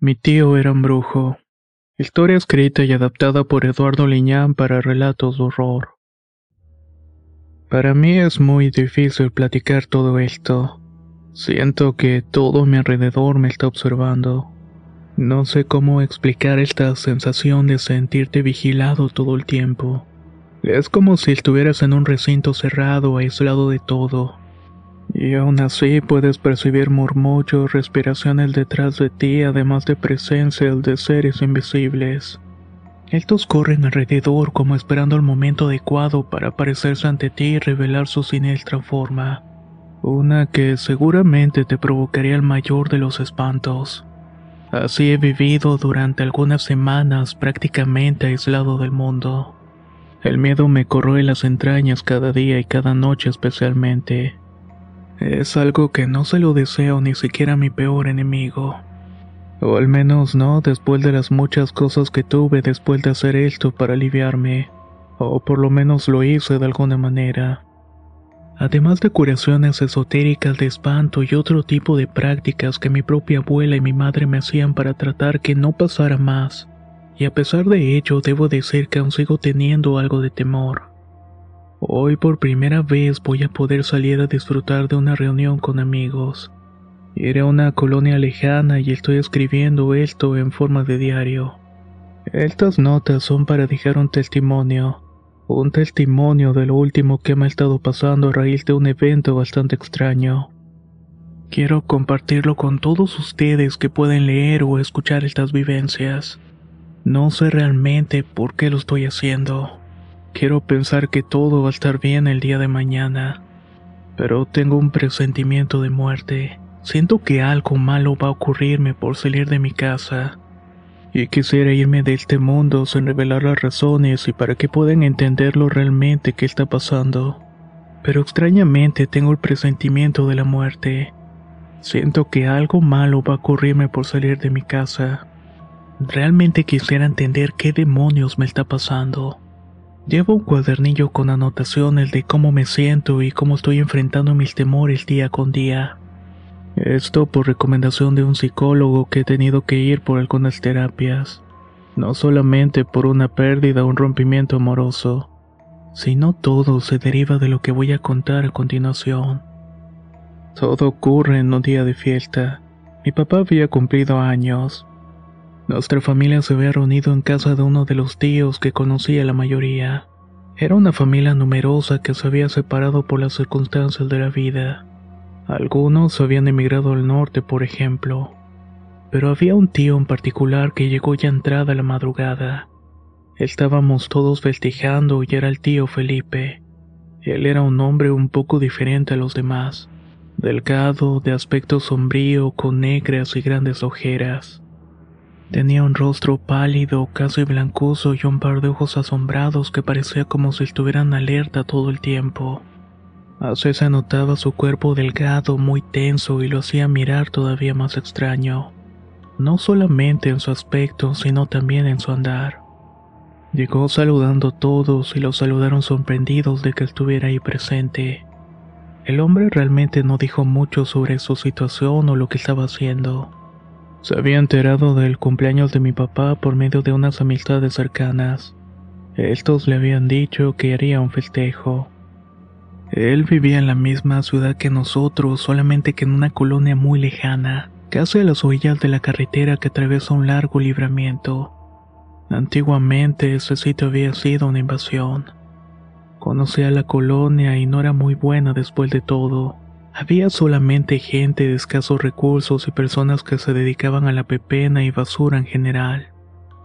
Mi tío era un brujo. Historia escrita y adaptada por Eduardo Liñán para relatos de horror. Para mí es muy difícil platicar todo esto. Siento que todo mi alrededor me está observando. No sé cómo explicar esta sensación de sentirte vigilado todo el tiempo. Es como si estuvieras en un recinto cerrado, aislado de todo. Y aún así puedes percibir murmullos, respiraciones detrás de ti, además de presencia de seres invisibles. Estos corren alrededor como esperando el momento adecuado para aparecerse ante ti y revelar su siniestra forma. Una que seguramente te provocaría el mayor de los espantos. Así he vivido durante algunas semanas prácticamente aislado del mundo. El miedo me corroe las entrañas cada día y cada noche especialmente. Es algo que no se lo deseo ni siquiera a mi peor enemigo. O al menos no después de las muchas cosas que tuve después de hacer esto para aliviarme. O por lo menos lo hice de alguna manera. Además de curaciones esotéricas de espanto y otro tipo de prácticas que mi propia abuela y mi madre me hacían para tratar que no pasara más. Y a pesar de ello, debo decir que aún sigo teniendo algo de temor. Hoy por primera vez voy a poder salir a disfrutar de una reunión con amigos. Era una colonia lejana y estoy escribiendo esto en forma de diario. Estas notas son para dejar un testimonio, un testimonio de lo último que me ha estado pasando a raíz de un evento bastante extraño. Quiero compartirlo con todos ustedes que pueden leer o escuchar estas vivencias. No sé realmente por qué lo estoy haciendo. Quiero pensar que todo va a estar bien el día de mañana, pero tengo un presentimiento de muerte. Siento que algo malo va a ocurrirme por salir de mi casa. Y quisiera irme de este mundo sin revelar las razones y para que puedan entenderlo realmente qué está pasando. Pero extrañamente tengo el presentimiento de la muerte. Siento que algo malo va a ocurrirme por salir de mi casa. Realmente quisiera entender qué demonios me está pasando. Llevo un cuadernillo con anotaciones de cómo me siento y cómo estoy enfrentando mis temores día con día. Esto por recomendación de un psicólogo que he tenido que ir por algunas terapias. No solamente por una pérdida o un rompimiento amoroso, sino todo se deriva de lo que voy a contar a continuación. Todo ocurre en un día de fiesta. Mi papá había cumplido años. Nuestra familia se había reunido en casa de uno de los tíos que conocía la mayoría. Era una familia numerosa que se había separado por las circunstancias de la vida. Algunos habían emigrado al norte, por ejemplo. Pero había un tío en particular que llegó ya entrada la madrugada. Estábamos todos festejando y era el tío Felipe. Él era un hombre un poco diferente a los demás, delgado, de aspecto sombrío, con negras y grandes ojeras. Tenía un rostro pálido, casi blancuzo y un par de ojos asombrados que parecía como si estuvieran alerta todo el tiempo. Así se notaba su cuerpo delgado, muy tenso y lo hacía mirar todavía más extraño, no solamente en su aspecto, sino también en su andar. Llegó saludando a todos y los saludaron sorprendidos de que estuviera ahí presente. El hombre realmente no dijo mucho sobre su situación o lo que estaba haciendo. Se había enterado del cumpleaños de mi papá por medio de unas amistades cercanas. Estos le habían dicho que haría un festejo. Él vivía en la misma ciudad que nosotros, solamente que en una colonia muy lejana, casi a las orillas de la carretera que atraviesa un largo libramiento. Antiguamente ese sitio había sido una invasión. Conocía la colonia y no era muy buena después de todo. Había solamente gente de escasos recursos y personas que se dedicaban a la pepena y basura en general.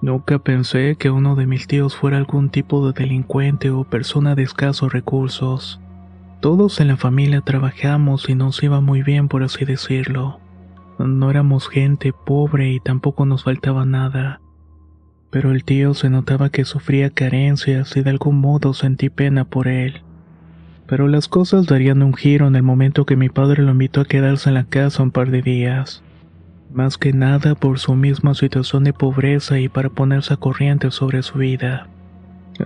Nunca pensé que uno de mis tíos fuera algún tipo de delincuente o persona de escasos recursos. Todos en la familia trabajamos y nos iba muy bien por así decirlo. No éramos gente pobre y tampoco nos faltaba nada. Pero el tío se notaba que sufría carencias y de algún modo sentí pena por él. Pero las cosas darían un giro en el momento que mi padre lo invitó a quedarse en la casa un par de días. Más que nada por su misma situación de pobreza y para ponerse a corriente sobre su vida.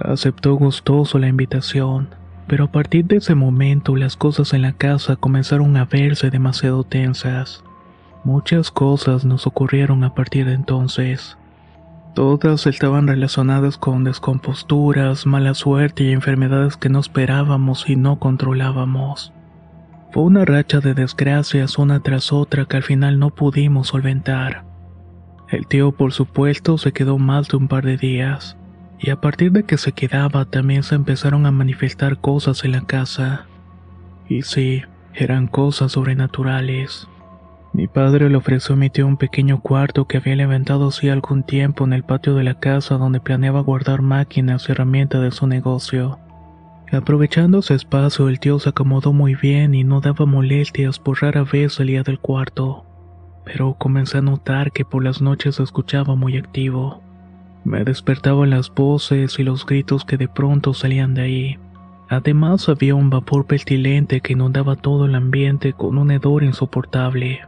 Aceptó gustoso la invitación, pero a partir de ese momento las cosas en la casa comenzaron a verse demasiado tensas. Muchas cosas nos ocurrieron a partir de entonces. Todas estaban relacionadas con descomposturas, mala suerte y enfermedades que no esperábamos y no controlábamos. Fue una racha de desgracias una tras otra que al final no pudimos solventar. El tío por supuesto se quedó más de un par de días, y a partir de que se quedaba también se empezaron a manifestar cosas en la casa. Y sí, eran cosas sobrenaturales. Mi padre le ofreció a mi tío un pequeño cuarto que había levantado hacía algún tiempo en el patio de la casa donde planeaba guardar máquinas y herramientas de su negocio. Aprovechando ese espacio, el tío se acomodó muy bien y no daba molestias por rara vez salía del cuarto. Pero comencé a notar que por las noches se escuchaba muy activo. Me despertaban las voces y los gritos que de pronto salían de ahí. Además había un vapor pestilente que inundaba todo el ambiente con un hedor insoportable.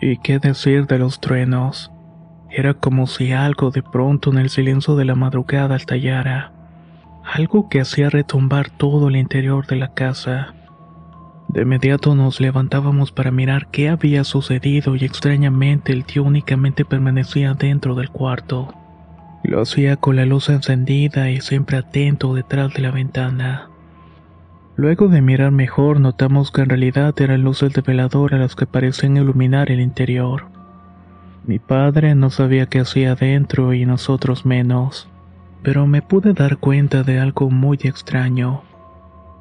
¿Y qué decir de los truenos? Era como si algo de pronto en el silencio de la madrugada estallara. Algo que hacía retumbar todo el interior de la casa. De inmediato nos levantábamos para mirar qué había sucedido y extrañamente el tío únicamente permanecía dentro del cuarto. Lo hacía con la luz encendida y siempre atento detrás de la ventana. Luego de mirar mejor notamos que en realidad eran luces de veladora las que parecían iluminar el interior. Mi padre no sabía qué hacía adentro y nosotros menos, pero me pude dar cuenta de algo muy extraño.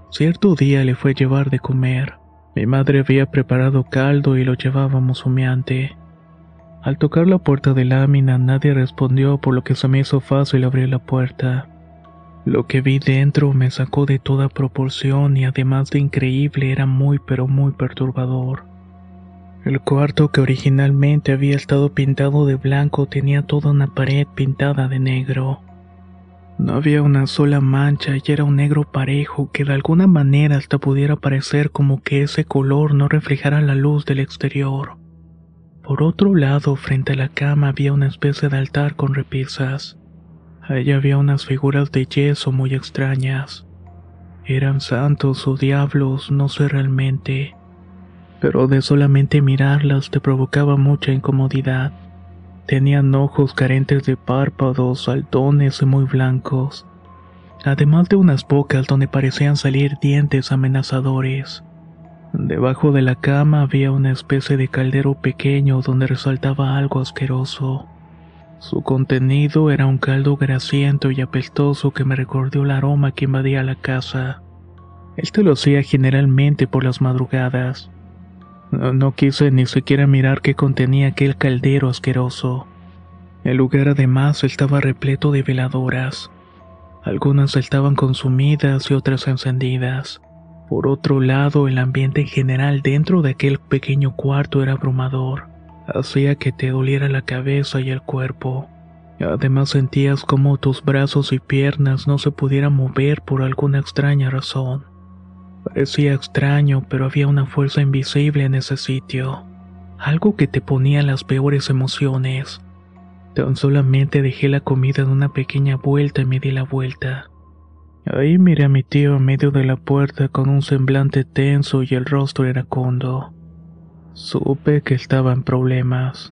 Cierto día le fue llevar de comer. Mi madre había preparado caldo y lo llevábamos humeante. Al tocar la puerta de lámina nadie respondió por lo que se me hizo fácil abrir la puerta. Lo que vi dentro me sacó de toda proporción y además de increíble era muy pero muy perturbador. El cuarto que originalmente había estado pintado de blanco tenía toda una pared pintada de negro. No había una sola mancha y era un negro parejo que de alguna manera hasta pudiera parecer como que ese color no reflejara la luz del exterior. Por otro lado, frente a la cama había una especie de altar con repisas. Allí había unas figuras de yeso muy extrañas. Eran santos o diablos, no sé realmente. Pero de solamente mirarlas te provocaba mucha incomodidad. Tenían ojos carentes de párpados, saltones y muy blancos. Además de unas bocas donde parecían salir dientes amenazadores. Debajo de la cama había una especie de caldero pequeño donde resaltaba algo asqueroso. Su contenido era un caldo grasiento y apestoso que me recordó el aroma que invadía la casa. Esto lo hacía generalmente por las madrugadas. No, no, quise ni siquiera mirar qué contenía aquel caldero asqueroso. El lugar además estaba repleto de veladoras. Algunas estaban consumidas y otras encendidas. Por otro lado, el ambiente en general dentro de aquel pequeño cuarto era abrumador hacía que te doliera la cabeza y el cuerpo. Además sentías como tus brazos y piernas no se pudieran mover por alguna extraña razón. Parecía extraño, pero había una fuerza invisible en ese sitio, algo que te ponía las peores emociones. Tan solamente dejé la comida en una pequeña vuelta y me di la vuelta. Ahí miré a mi tío en medio de la puerta con un semblante tenso y el rostro iracundo. Supe que estaba en problemas.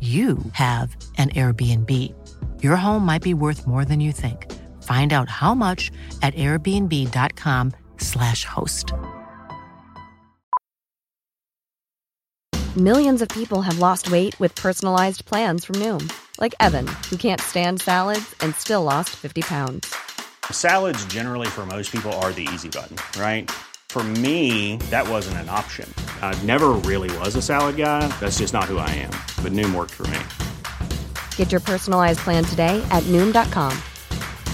you have an Airbnb. Your home might be worth more than you think. Find out how much at airbnb.com/slash host. Millions of people have lost weight with personalized plans from Noom, like Evan, who can't stand salads and still lost 50 pounds. Salads, generally, for most people, are the easy button, right? For me, that wasn't an option. I never really was a salad guy. That's just not who I am. But Noom worked for me. Get your personalized plan today at Noom.com.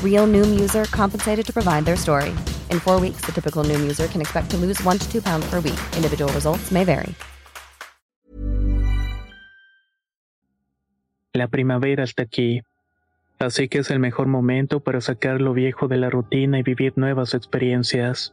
Real Noom user compensated to provide their story. In four weeks, the typical Noom user can expect to lose one to two pounds per week. Individual results may vary. La primavera está aquí. Así que es el mejor momento para sacar lo viejo de la rutina y vivir nuevas experiencias.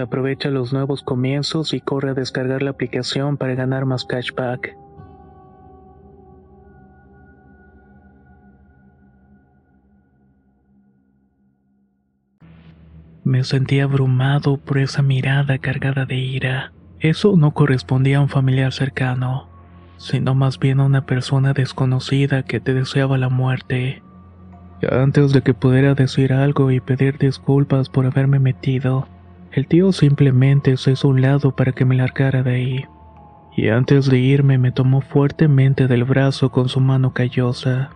Aprovecha los nuevos comienzos y corre a descargar la aplicación para ganar más cashback. Me sentí abrumado por esa mirada cargada de ira. Eso no correspondía a un familiar cercano, sino más bien a una persona desconocida que te deseaba la muerte. Antes de que pudiera decir algo y pedir disculpas por haberme metido, el tío simplemente se hizo a un lado para que me largara de ahí. Y antes de irme me tomó fuertemente del brazo con su mano callosa.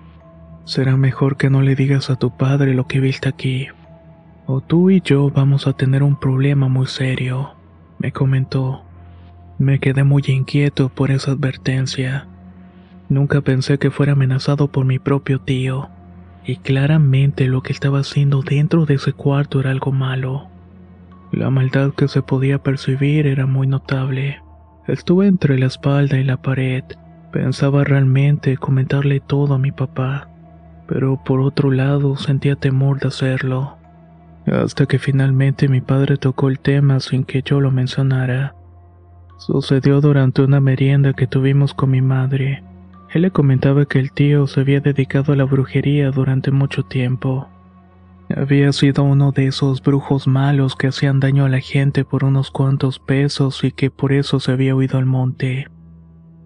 Será mejor que no le digas a tu padre lo que viste aquí. O tú y yo vamos a tener un problema muy serio, me comentó. Me quedé muy inquieto por esa advertencia. Nunca pensé que fuera amenazado por mi propio tío, y claramente lo que estaba haciendo dentro de ese cuarto era algo malo. La maldad que se podía percibir era muy notable. Estuve entre la espalda y la pared. Pensaba realmente comentarle todo a mi papá, pero por otro lado sentía temor de hacerlo. Hasta que finalmente mi padre tocó el tema sin que yo lo mencionara. Sucedió durante una merienda que tuvimos con mi madre. Él le comentaba que el tío se había dedicado a la brujería durante mucho tiempo. Había sido uno de esos brujos malos que hacían daño a la gente por unos cuantos pesos y que por eso se había huido al monte.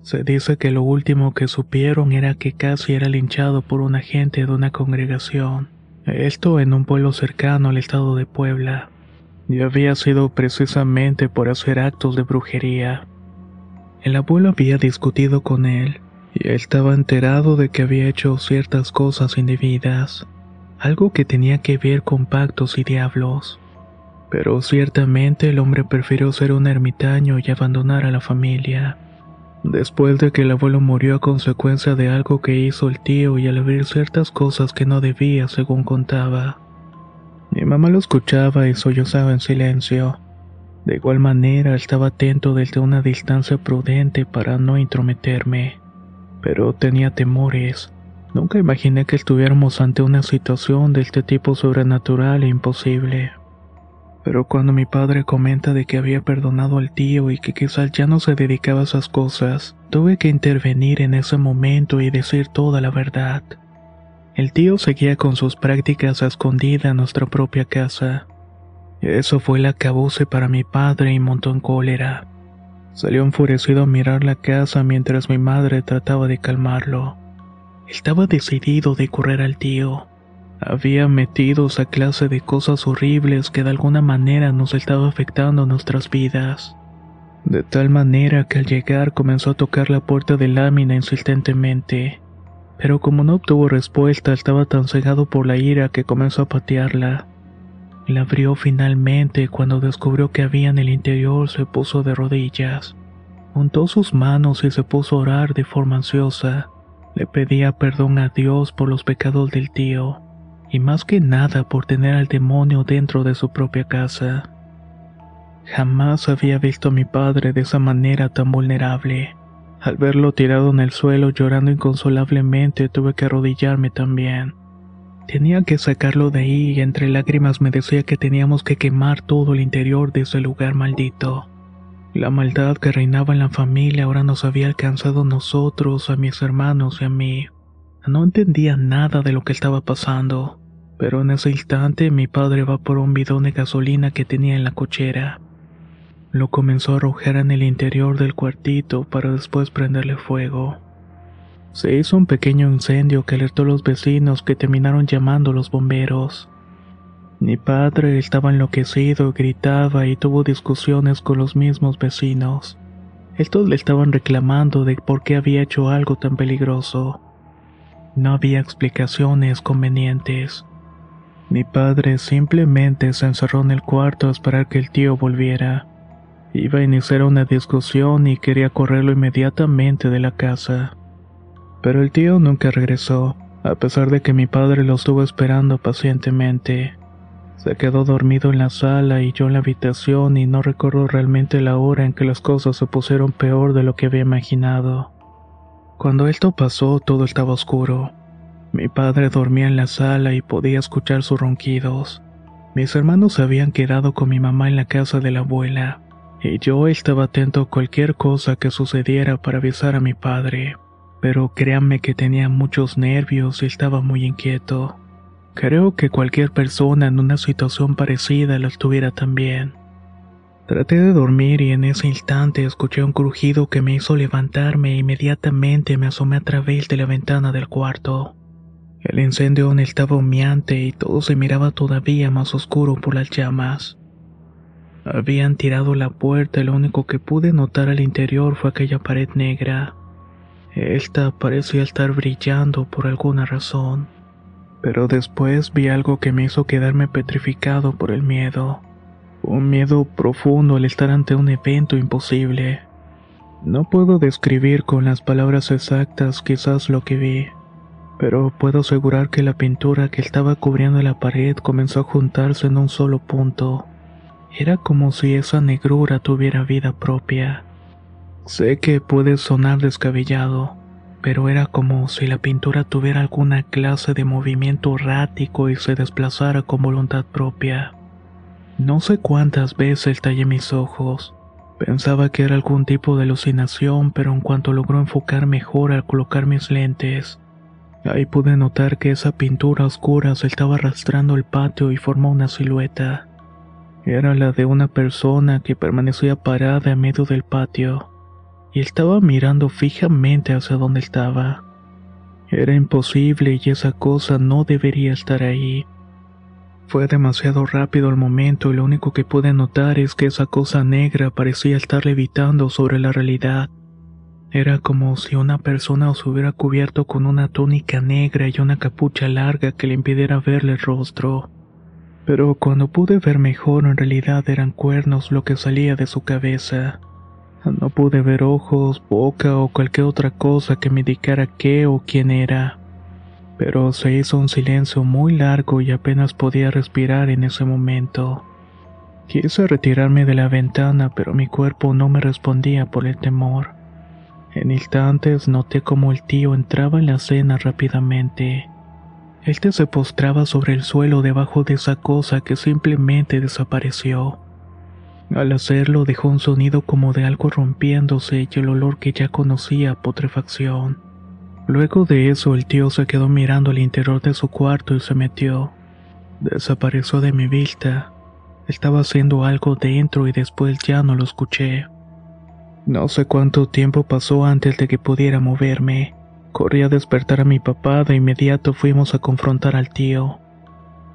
Se dice que lo último que supieron era que casi era linchado por un agente de una congregación. Esto en un pueblo cercano al estado de Puebla. Y había sido precisamente por hacer actos de brujería. El abuelo había discutido con él, y él estaba enterado de que había hecho ciertas cosas indebidas algo que tenía que ver con pactos y diablos. Pero ciertamente el hombre prefirió ser un ermitaño y abandonar a la familia. Después de que el abuelo murió a consecuencia de algo que hizo el tío y al abrir ciertas cosas que no debía según contaba. Mi mamá lo escuchaba y sollozaba en silencio. De igual manera estaba atento desde una distancia prudente para no intrometerme, pero tenía temores Nunca imaginé que estuviéramos ante una situación de este tipo sobrenatural e imposible. Pero cuando mi padre comenta de que había perdonado al tío y que quizás ya no se dedicaba a esas cosas, tuve que intervenir en ese momento y decir toda la verdad. El tío seguía con sus prácticas a escondida en nuestra propia casa. Eso fue la acabose para mi padre y montó en cólera. Salió enfurecido a mirar la casa mientras mi madre trataba de calmarlo. Estaba decidido de correr al tío. Había metido esa clase de cosas horribles que de alguna manera nos estaba afectando nuestras vidas. De tal manera que al llegar comenzó a tocar la puerta de lámina insistentemente, pero como no obtuvo respuesta estaba tan cegado por la ira que comenzó a patearla. La abrió finalmente cuando descubrió que había en el interior se puso de rodillas. Juntó sus manos y se puso a orar de forma ansiosa. Le pedía perdón a Dios por los pecados del tío, y más que nada por tener al demonio dentro de su propia casa. Jamás había visto a mi padre de esa manera tan vulnerable. Al verlo tirado en el suelo llorando inconsolablemente tuve que arrodillarme también. Tenía que sacarlo de ahí y entre lágrimas me decía que teníamos que quemar todo el interior de ese lugar maldito. La maldad que reinaba en la familia ahora nos había alcanzado a nosotros, a mis hermanos y a mí. No entendía nada de lo que estaba pasando, pero en ese instante mi padre va por un bidón de gasolina que tenía en la cochera. Lo comenzó a arrojar en el interior del cuartito para después prenderle fuego. Se hizo un pequeño incendio que alertó a los vecinos que terminaron llamando a los bomberos. Mi padre estaba enloquecido, gritaba y tuvo discusiones con los mismos vecinos. Estos le estaban reclamando de por qué había hecho algo tan peligroso. No había explicaciones convenientes. Mi padre simplemente se encerró en el cuarto a esperar que el tío volviera. Iba a iniciar una discusión y quería correrlo inmediatamente de la casa. Pero el tío nunca regresó, a pesar de que mi padre lo estuvo esperando pacientemente. Se quedó dormido en la sala y yo en la habitación y no recuerdo realmente la hora en que las cosas se pusieron peor de lo que había imaginado. Cuando esto pasó todo estaba oscuro. Mi padre dormía en la sala y podía escuchar sus ronquidos. Mis hermanos se habían quedado con mi mamá en la casa de la abuela y yo estaba atento a cualquier cosa que sucediera para avisar a mi padre. Pero créanme que tenía muchos nervios y estaba muy inquieto. Creo que cualquier persona en una situación parecida lo estuviera también. Traté de dormir y en ese instante escuché un crujido que me hizo levantarme e inmediatamente me asomé a través de la ventana del cuarto. El incendio aún estaba humeante y todo se miraba todavía más oscuro por las llamas. Habían tirado la puerta y lo único que pude notar al interior fue aquella pared negra. Esta parecía estar brillando por alguna razón. Pero después vi algo que me hizo quedarme petrificado por el miedo. Un miedo profundo al estar ante un evento imposible. No puedo describir con las palabras exactas quizás lo que vi, pero puedo asegurar que la pintura que estaba cubriendo la pared comenzó a juntarse en un solo punto. Era como si esa negrura tuviera vida propia. Sé que puede sonar descabellado, pero era como si la pintura tuviera alguna clase de movimiento errático y se desplazara con voluntad propia. No sé cuántas veces tallé mis ojos. Pensaba que era algún tipo de alucinación, pero en cuanto logró enfocar mejor al colocar mis lentes, ahí pude notar que esa pintura oscura se estaba arrastrando el patio y formó una silueta. Era la de una persona que permanecía parada en medio del patio y estaba mirando fijamente hacia donde estaba. Era imposible y esa cosa no debería estar ahí. Fue demasiado rápido el momento y lo único que pude notar es que esa cosa negra parecía estar levitando sobre la realidad. Era como si una persona se hubiera cubierto con una túnica negra y una capucha larga que le impidiera verle el rostro pero cuando pude ver mejor en realidad eran cuernos lo que salía de su cabeza. No pude ver ojos, boca o cualquier otra cosa que me indicara qué o quién era. Pero se hizo un silencio muy largo y apenas podía respirar en ese momento. Quise retirarme de la ventana, pero mi cuerpo no me respondía por el temor. En instantes noté como el tío entraba en la cena rápidamente. Este se postraba sobre el suelo debajo de esa cosa que simplemente desapareció. Al hacerlo dejó un sonido como de algo rompiéndose y el olor que ya conocía putrefacción. Luego de eso el tío se quedó mirando al interior de su cuarto y se metió. Desapareció de mi vista. Estaba haciendo algo dentro y después ya no lo escuché. No sé cuánto tiempo pasó antes de que pudiera moverme. Corrí a despertar a mi papá, de inmediato fuimos a confrontar al tío.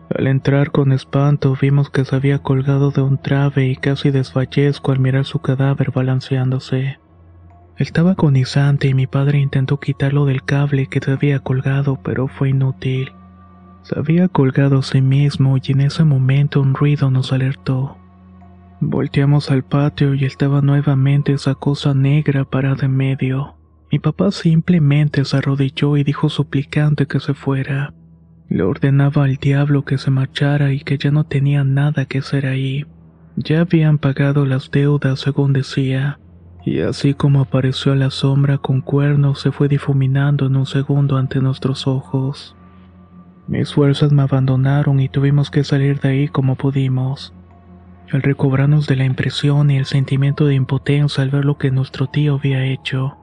Al entrar con espanto vimos que se había colgado de un trave y casi desfallezco al mirar su cadáver balanceándose. Estaba agonizante y mi padre intentó quitarlo del cable que se había colgado, pero fue inútil. Se había colgado a sí mismo y en ese momento un ruido nos alertó. Volteamos al patio y estaba nuevamente esa cosa negra parada en medio. Mi papá simplemente se arrodilló y dijo suplicante que se fuera. Le ordenaba al diablo que se marchara y que ya no tenía nada que hacer ahí. Ya habían pagado las deudas según decía, y así como apareció la sombra con cuernos se fue difuminando en un segundo ante nuestros ojos. Mis fuerzas me abandonaron y tuvimos que salir de ahí como pudimos. Al recobrarnos de la impresión y el sentimiento de impotencia al ver lo que nuestro tío había hecho,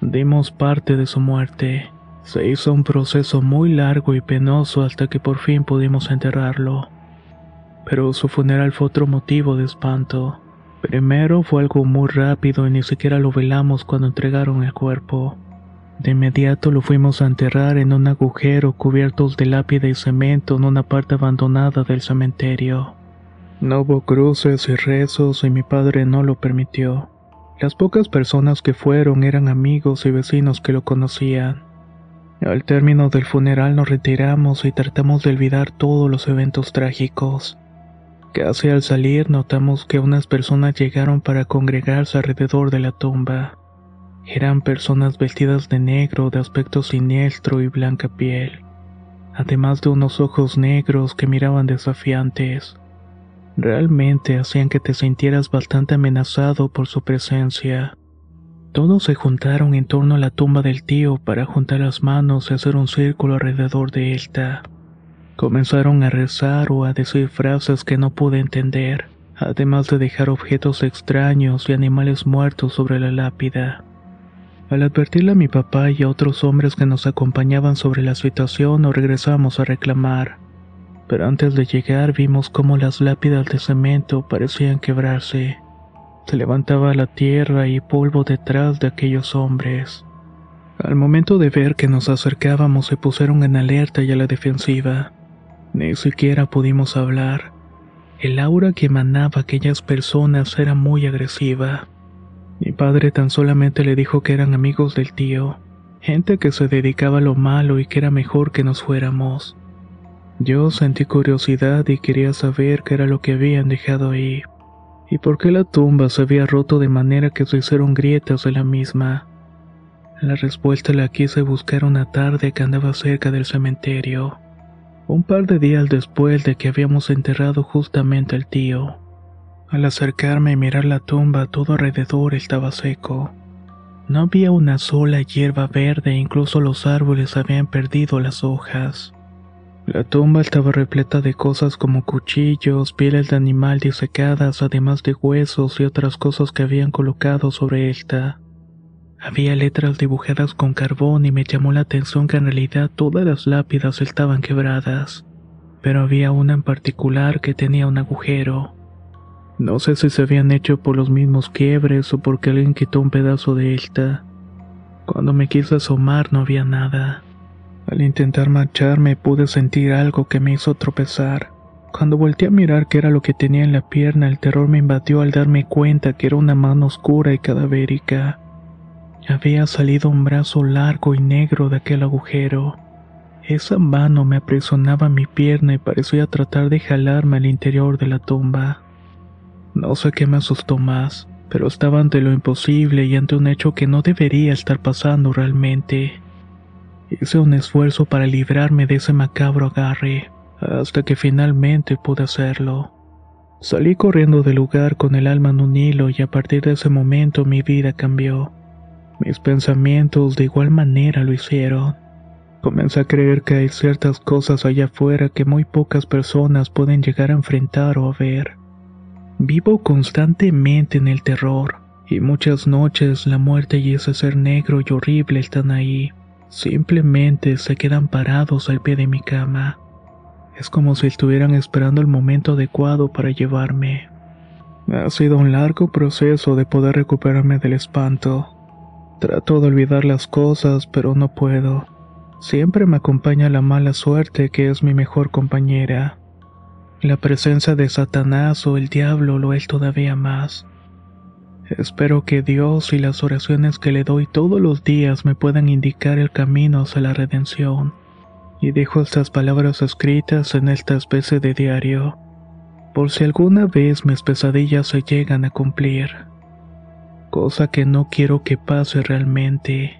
dimos parte de su muerte. Se hizo un proceso muy largo y penoso hasta que por fin pudimos enterrarlo. Pero su funeral fue otro motivo de espanto. Primero fue algo muy rápido y ni siquiera lo velamos cuando entregaron el cuerpo. De inmediato lo fuimos a enterrar en un agujero cubiertos de lápida y cemento en una parte abandonada del cementerio. No hubo cruces y rezos y mi padre no lo permitió. Las pocas personas que fueron eran amigos y vecinos que lo conocían. Al término del funeral nos retiramos y tratamos de olvidar todos los eventos trágicos. Casi al salir notamos que unas personas llegaron para congregarse alrededor de la tumba. Eran personas vestidas de negro, de aspecto siniestro y blanca piel, además de unos ojos negros que miraban desafiantes. Realmente hacían que te sintieras bastante amenazado por su presencia. Todos se juntaron en torno a la tumba del tío para juntar las manos y hacer un círculo alrededor de esta. Comenzaron a rezar o a decir frases que no pude entender, además de dejar objetos extraños y animales muertos sobre la lápida. Al advertirle a mi papá y a otros hombres que nos acompañaban sobre la situación, nos regresamos a reclamar. Pero antes de llegar vimos cómo las lápidas de cemento parecían quebrarse. Se levantaba la tierra y polvo detrás de aquellos hombres. Al momento de ver que nos acercábamos se pusieron en alerta y a la defensiva. Ni siquiera pudimos hablar. El aura que emanaba aquellas personas era muy agresiva. Mi padre tan solamente le dijo que eran amigos del tío, gente que se dedicaba a lo malo y que era mejor que nos fuéramos. Yo sentí curiosidad y quería saber qué era lo que habían dejado ahí y por qué la tumba se había roto de manera que se hicieron grietas de la misma. La respuesta la quise buscar una tarde que andaba cerca del cementerio, un par de días después de que habíamos enterrado justamente al tío. Al acercarme y mirar la tumba, todo alrededor estaba seco. No había una sola hierba verde, incluso los árboles habían perdido las hojas. La tumba estaba repleta de cosas como cuchillos, pieles de animal disecadas, además de huesos y otras cosas que habían colocado sobre esta. Había letras dibujadas con carbón y me llamó la atención que en realidad todas las lápidas estaban quebradas, pero había una en particular que tenía un agujero. No sé si se habían hecho por los mismos quiebres o porque alguien quitó un pedazo de esta. Cuando me quise asomar no había nada. Al intentar marcharme pude sentir algo que me hizo tropezar. Cuando volteé a mirar qué era lo que tenía en la pierna, el terror me invadió al darme cuenta que era una mano oscura y cadavérica. Había salido un brazo largo y negro de aquel agujero. Esa mano me aprisionaba mi pierna y parecía tratar de jalarme al interior de la tumba. No sé qué me asustó más, pero estaba ante lo imposible y ante un hecho que no debería estar pasando realmente. Hice un esfuerzo para librarme de ese macabro agarre, hasta que finalmente pude hacerlo. Salí corriendo del lugar con el alma en un hilo y a partir de ese momento mi vida cambió. Mis pensamientos de igual manera lo hicieron. Comencé a creer que hay ciertas cosas allá afuera que muy pocas personas pueden llegar a enfrentar o a ver. Vivo constantemente en el terror, y muchas noches la muerte y ese ser negro y horrible están ahí. Simplemente se quedan parados al pie de mi cama. Es como si estuvieran esperando el momento adecuado para llevarme. Ha sido un largo proceso de poder recuperarme del espanto. Trato de olvidar las cosas, pero no puedo. Siempre me acompaña la mala suerte que es mi mejor compañera. La presencia de Satanás o el diablo lo es todavía más. Espero que Dios y las oraciones que le doy todos los días me puedan indicar el camino hacia la redención. Y dejo estas palabras escritas en esta especie de diario, por si alguna vez mis pesadillas se llegan a cumplir, cosa que no quiero que pase realmente.